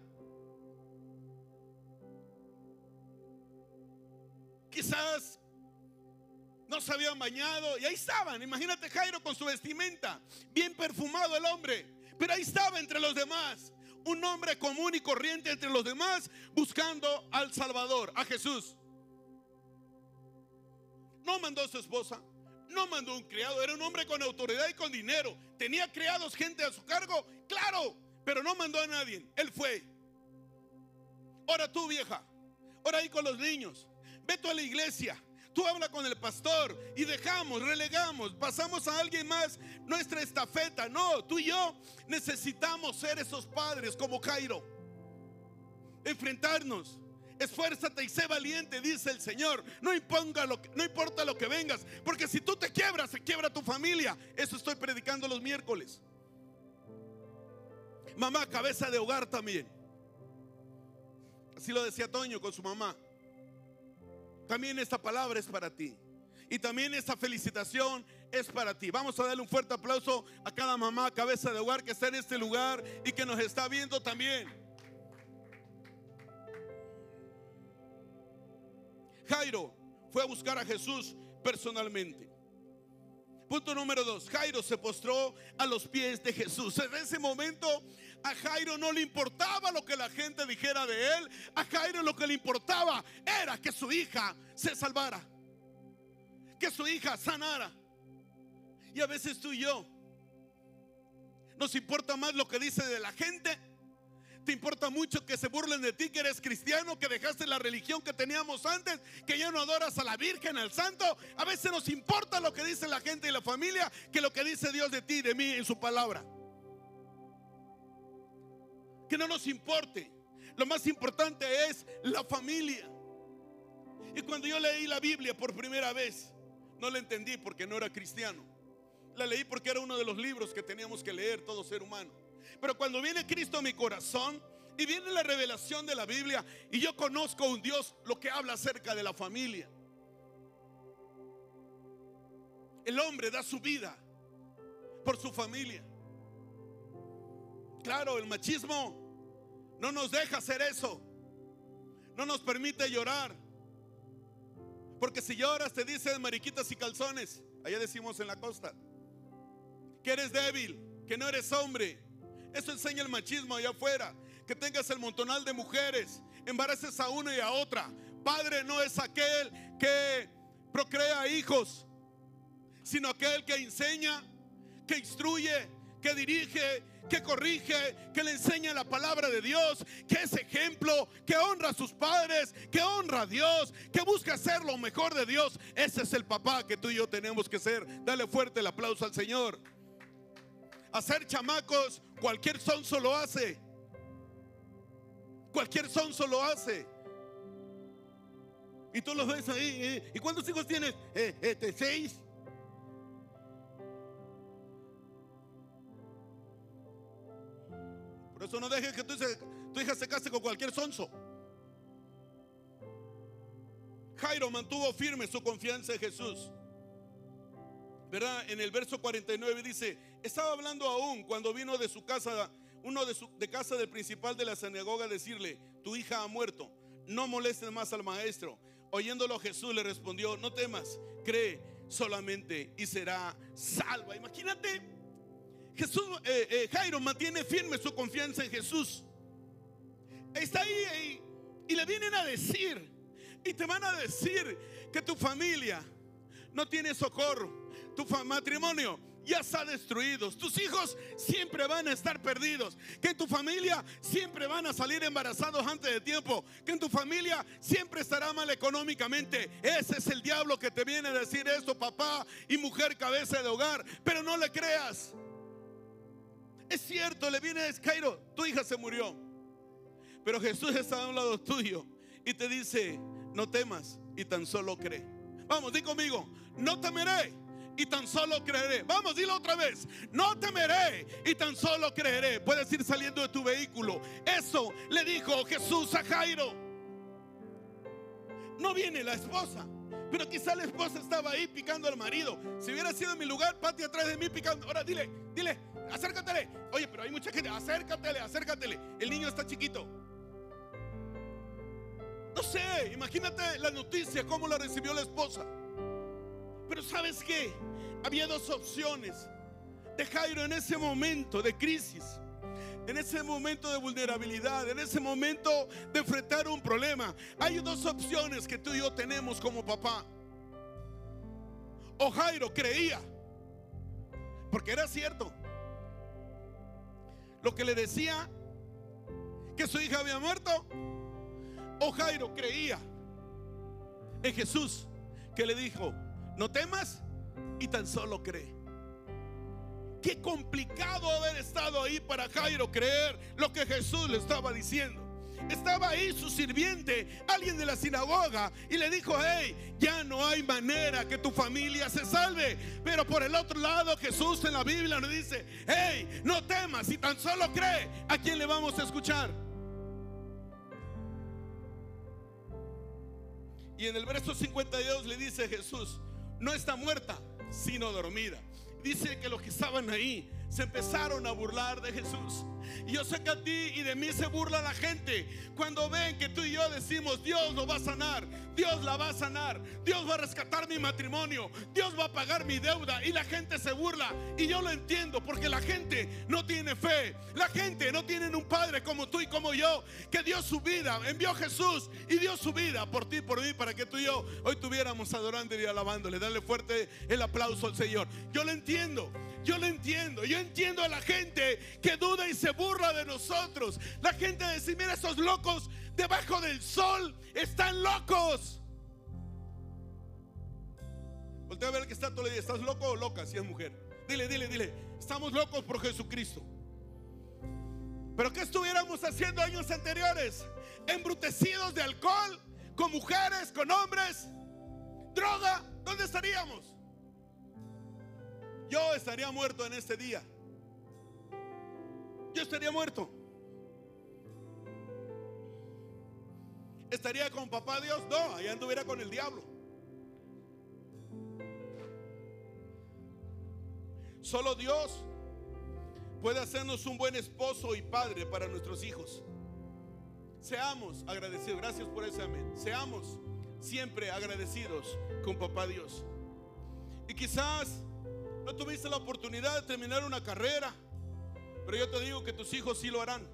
quizás no se habían bañado y ahí estaban. Imagínate Jairo con su vestimenta, bien perfumado el hombre, pero ahí estaba entre los demás. Un hombre común y corriente entre los demás buscando al Salvador, a Jesús. No mandó a su esposa, no mandó un criado, era un hombre con autoridad y con dinero. Tenía criados, gente a su cargo, claro, pero no mandó a nadie. Él fue. Ahora tú, vieja, ahora ahí con los niños, Ve tú a la iglesia. Tú habla con el pastor y dejamos, relegamos, pasamos a alguien más nuestra estafeta. No, tú y yo necesitamos ser esos padres como Jairo. Enfrentarnos. Esfuérzate y sé valiente, dice el Señor. No, imponga lo que, no importa lo que vengas, porque si tú te quiebras, se quiebra tu familia. Eso estoy predicando los miércoles. Mamá, cabeza de hogar también. Así lo decía Toño con su mamá. También esta palabra es para ti. Y también esta felicitación es para ti. Vamos a darle un fuerte aplauso a cada mamá, cabeza de hogar que está en este lugar y que nos está viendo también. Jairo fue a buscar a Jesús personalmente. Punto número dos, Jairo se postró a los pies de Jesús. En ese momento a Jairo no le importaba lo que la gente dijera de él. A Jairo lo que le importaba era que su hija se salvara. Que su hija sanara. Y a veces tú y yo nos importa más lo que dice de la gente. Te importa mucho que se burlen de ti, que eres cristiano, que dejaste la religión que teníamos antes, que ya no adoras a la Virgen, al Santo. A veces nos importa lo que dice la gente y la familia que lo que dice Dios de ti de mí en su palabra que no nos importe. Lo más importante es la familia. Y cuando yo leí la Biblia por primera vez, no la entendí porque no era cristiano. La leí porque era uno de los libros que teníamos que leer todo ser humano. Pero cuando viene Cristo a mi corazón y viene la revelación de la Biblia y yo conozco un Dios lo que habla acerca de la familia. El hombre da su vida por su familia. Claro, el machismo no nos deja hacer eso. No nos permite llorar. Porque si lloras te dicen mariquitas y calzones. Allá decimos en la costa. Que eres débil, que no eres hombre. Eso enseña el machismo allá afuera. Que tengas el montonal de mujeres. Embaraces a una y a otra. Padre no es aquel que procrea hijos, sino aquel que enseña, que instruye, que dirige que corrige, que le enseña la palabra de Dios, que es ejemplo, que honra a sus padres, que honra a Dios, que busca ser lo mejor de Dios. Ese es el papá que tú y yo tenemos que ser. Dale fuerte el aplauso al Señor. Hacer chamacos, cualquier sonso lo hace. Cualquier sonso lo hace. Y tú los ves ahí. ¿eh? ¿Y cuántos hijos tienes? Eh, este, seis. Eso no dejes que tu, hija se case con cualquier sonso. Jairo mantuvo firme su confianza en Jesús. ¿Verdad? En el verso 49 dice, estaba hablando aún cuando vino de su casa, uno de, su, de casa del principal de la sinagoga, a decirle, tu hija ha muerto, no molestes más al maestro. Oyéndolo Jesús le respondió, no temas, cree solamente y será salva. Imagínate Jesús, eh, eh, Jairo mantiene firme su confianza en Jesús. Está ahí y, le vienen a decir, y te van a decir que tu familia no tiene socorro, tu matrimonio ya está destruido, tus hijos siempre van a estar perdidos, que en tu familia siempre van a salir embarazados antes de tiempo, que en tu familia siempre estará mal económicamente. Ese es el diablo que te viene a decir esto, papá y mujer cabeza de hogar, pero no le creas. Es cierto, le viene a Cairo, tu hija se murió. Pero Jesús está a un lado tuyo y te dice, no temas y tan solo cree. Vamos, di conmigo, no temeré y tan solo creeré. Vamos, dilo otra vez. No temeré y tan solo creeré. Puedes ir saliendo de tu vehículo. Eso le dijo Jesús a Jairo. No viene la esposa. Pero quizá la esposa estaba ahí picando al marido. Si hubiera sido en mi lugar, Pati atrás de mí picando. Ahora dile, dile, acércatele. Oye, pero hay mucha gente, acércatele, acércatele. El niño está chiquito. No sé, imagínate la noticia, cómo la recibió la esposa. Pero ¿sabes qué? Había dos opciones de Jairo en ese momento de crisis, en ese momento de vulnerabilidad, en ese momento de enfrentar un problema. Hay dos opciones que tú y yo tenemos como papá. O Jairo creía, porque era cierto lo que le decía que su hija había muerto. O Jairo creía en Jesús que le dijo, no temas y tan solo cree. Qué complicado haber estado ahí para Jairo creer lo que Jesús le estaba diciendo. Estaba ahí su sirviente, alguien de la sinagoga, y le dijo, hey, ya no hay manera que tu familia se salve. Pero por el otro lado, Jesús en la Biblia nos dice, hey, no temas, si tan solo cree, ¿a quién le vamos a escuchar? Y en el verso 52 le dice Jesús, no está muerta, sino dormida. Dice que los que estaban ahí se empezaron a burlar de Jesús. Y yo sé que a ti y de mí se burla la gente cuando ven que tú y yo decimos, Dios lo va a sanar, Dios la va a sanar, Dios va a rescatar mi matrimonio, Dios va a pagar mi deuda. Y la gente se burla. Y yo lo entiendo porque la gente no tiene fe. La gente no tiene un padre como tú y como yo que dio su vida, envió a Jesús y dio su vida por ti, por mí, para que tú y yo hoy tuviéramos adorando y alabándole. Dale fuerte el aplauso al Señor. Yo lo entiendo. Yo lo entiendo. Yo entiendo a la gente que duda y se burla de nosotros. La gente dice, mira, esos locos debajo del sol están locos. Voltea a ver que está todo el día. ¿Estás loco o loca si es mujer? Dile, dile, dile. Estamos locos por Jesucristo. Pero ¿qué estuviéramos haciendo años anteriores? Embrutecidos de alcohol, con mujeres, con hombres, droga. ¿Dónde estaríamos? Yo estaría muerto en este día. Yo estaría muerto. ¿Estaría con papá Dios? No, allá anduviera con el diablo. Solo Dios puede hacernos un buen esposo y padre para nuestros hijos. Seamos agradecidos. Gracias por ese amén. Seamos siempre agradecidos con papá Dios. Y quizás no tuviste la oportunidad de terminar una carrera, pero yo te digo que tus hijos sí lo harán.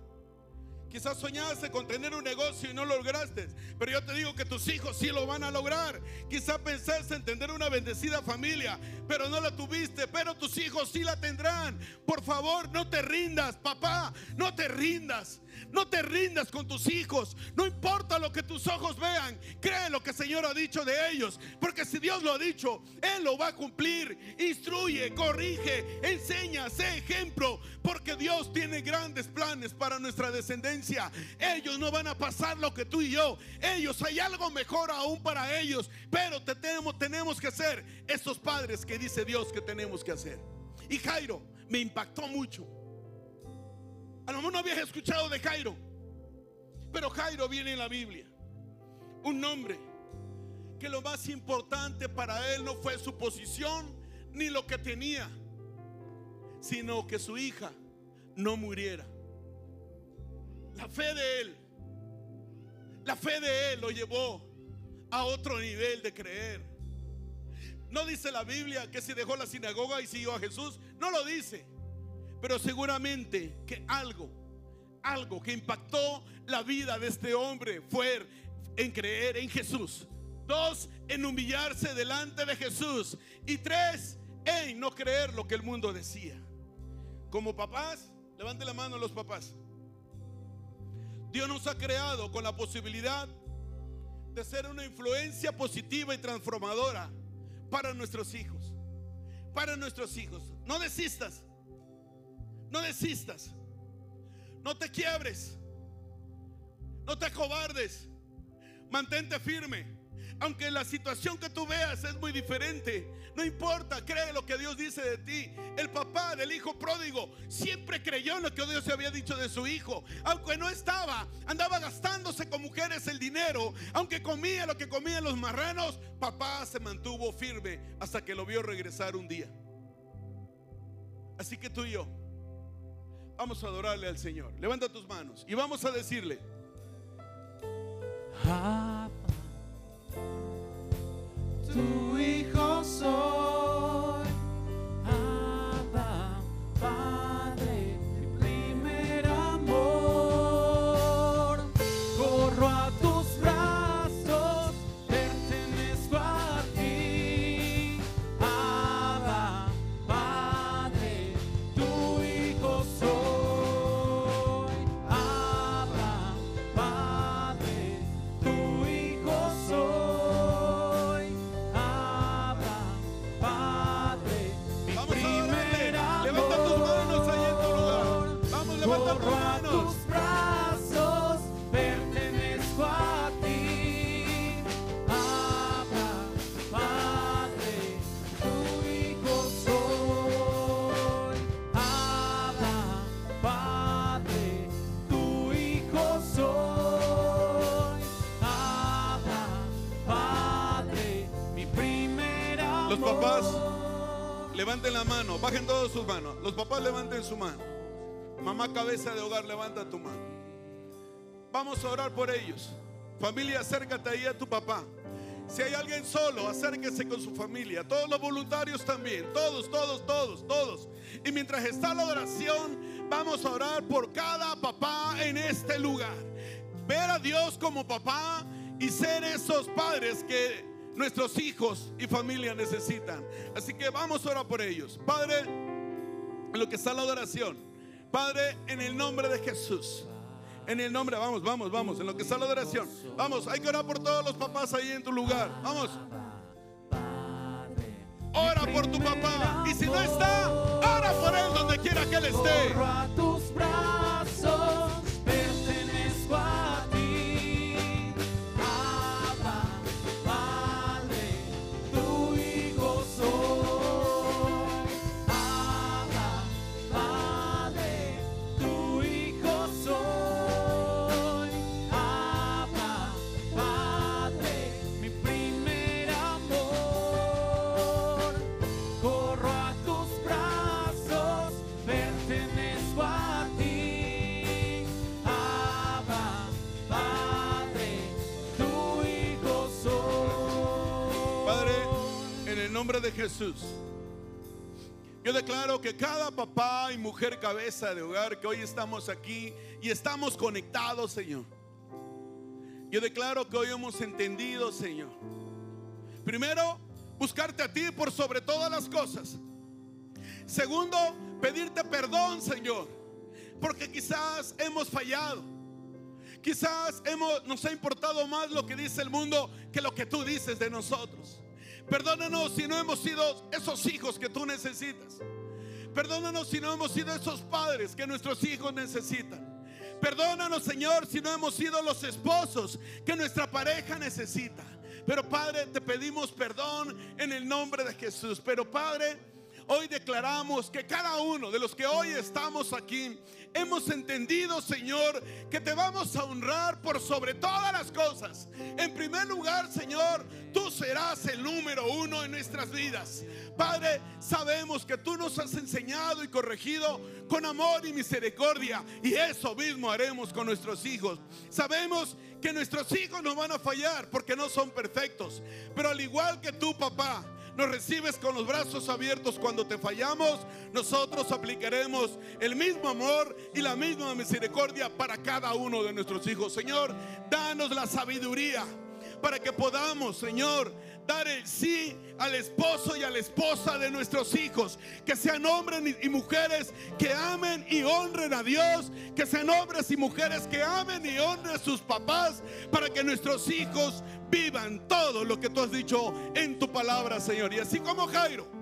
Quizás soñaste con tener un negocio y no lo lograste, pero yo te digo que tus hijos sí lo van a lograr. Quizás pensaste en tener una bendecida familia, pero no la tuviste, pero tus hijos sí la tendrán. Por favor, no te rindas, papá, no te rindas. No te rindas con tus hijos. No importa lo que tus ojos vean. Cree lo que el Señor ha dicho de ellos. Porque si Dios lo ha dicho, Él lo va a cumplir. Instruye, corrige, enseña, sé ejemplo. Porque Dios tiene grandes planes para nuestra descendencia. Ellos no van a pasar lo que tú y yo. Ellos hay algo mejor aún para ellos. Pero tenemos, tenemos que hacer estos padres que dice Dios que tenemos que hacer. Y Jairo me impactó mucho a lo mejor no habías escuchado de Jairo, pero Jairo viene en la Biblia. Un nombre que lo más importante para él no fue su posición ni lo que tenía, sino que su hija no muriera. La fe de él, la fe de él lo llevó a otro nivel de creer. No dice la Biblia que se dejó la sinagoga y siguió a Jesús, no lo dice. Pero seguramente que algo, algo que impactó la vida de este hombre fue en creer en Jesús. Dos, en humillarse delante de Jesús. Y tres, en no creer lo que el mundo decía. Como papás, levante la mano los papás. Dios nos ha creado con la posibilidad de ser una influencia positiva y transformadora para nuestros hijos. Para nuestros hijos. No desistas. No desistas. No te quiebres. No te cobardes. Mantente firme. Aunque la situación que tú veas es muy diferente, no importa, cree lo que Dios dice de ti. El papá del hijo pródigo siempre creyó en lo que Dios había dicho de su hijo. Aunque no estaba, andaba gastándose con mujeres el dinero. Aunque comía lo que comían los marranos, papá se mantuvo firme hasta que lo vio regresar un día. Así que tú y yo Vamos a adorarle al Señor. Levanta tus manos y vamos a decirle. Levanten la mano, bajen todos sus manos. Los papás levanten su mano. Mamá cabeza de hogar, levanta tu mano. Vamos a orar por ellos. Familia, acércate ahí a tu papá. Si hay alguien solo, acérquese con su familia. Todos los voluntarios también. Todos, todos, todos, todos. Y mientras está la oración, vamos a orar por cada papá en este lugar. Ver a Dios como papá y ser esos padres que nuestros hijos y familia necesitan. Así que vamos a orar por ellos. Padre, en lo que está la adoración. Padre, en el nombre de Jesús. En el nombre, vamos, vamos, vamos, en lo que está la adoración. Vamos, hay que orar por todos los papás ahí en tu lugar. Vamos. Ora por tu papá. Y si no está, ora por él donde quiera que él esté. Jesús. Yo declaro que cada papá y mujer cabeza de hogar que hoy estamos aquí y estamos conectados, Señor. Yo declaro que hoy hemos entendido, Señor. Primero, buscarte a ti por sobre todas las cosas. Segundo, pedirte perdón, Señor. Porque quizás hemos fallado. Quizás hemos, nos ha importado más lo que dice el mundo que lo que tú dices de nosotros. Perdónanos si no hemos sido esos hijos que tú necesitas. Perdónanos si no hemos sido esos padres que nuestros hijos necesitan. Perdónanos, Señor, si no hemos sido los esposos que nuestra pareja necesita. Pero Padre, te pedimos perdón en el nombre de Jesús. Pero Padre, hoy declaramos que cada uno de los que hoy estamos aquí hemos entendido, Señor, que te vamos a honrar por sobre todas las cosas. En primer lugar, Señor, tú serás el número uno en nuestras vidas. Padre, sabemos que tú nos has enseñado y corregido con amor y misericordia. Y eso mismo haremos con nuestros hijos. Sabemos que nuestros hijos no van a fallar porque no son perfectos. Pero al igual que tú, papá, nos recibes con los brazos abiertos cuando te fallamos, nosotros aplicaremos el mismo amor y la misma misericordia para cada uno de nuestros hijos. Señor, danos la sabiduría para que podamos, Señor, dar el sí al esposo y a la esposa de nuestros hijos. Que sean hombres y mujeres que amen y honren a Dios. Que sean hombres y mujeres que amen y honren a sus papás. Para que nuestros hijos vivan todo lo que tú has dicho en tu palabra, Señor. Y así como Jairo.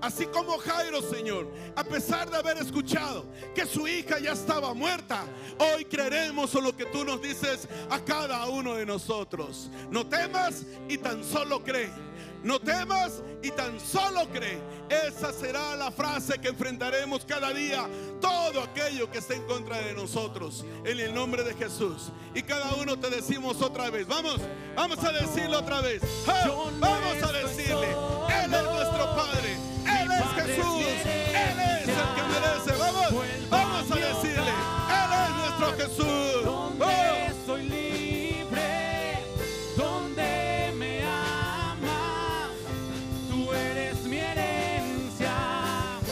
Así como Jairo, Señor, a pesar de haber escuchado que su hija ya estaba muerta, hoy creeremos en lo que tú nos dices a cada uno de nosotros. No temas y tan solo cree no temas y tan solo cree. Esa será la frase que enfrentaremos cada día. Todo aquello que esté en contra de nosotros, en el nombre de Jesús. Y cada uno te decimos otra vez, vamos, vamos a decirlo otra vez. Vamos a decirle, Él es nuestro Padre, Él es Jesús, Él es el que merece. Vamos, vamos a decirle, Él es nuestro Jesús.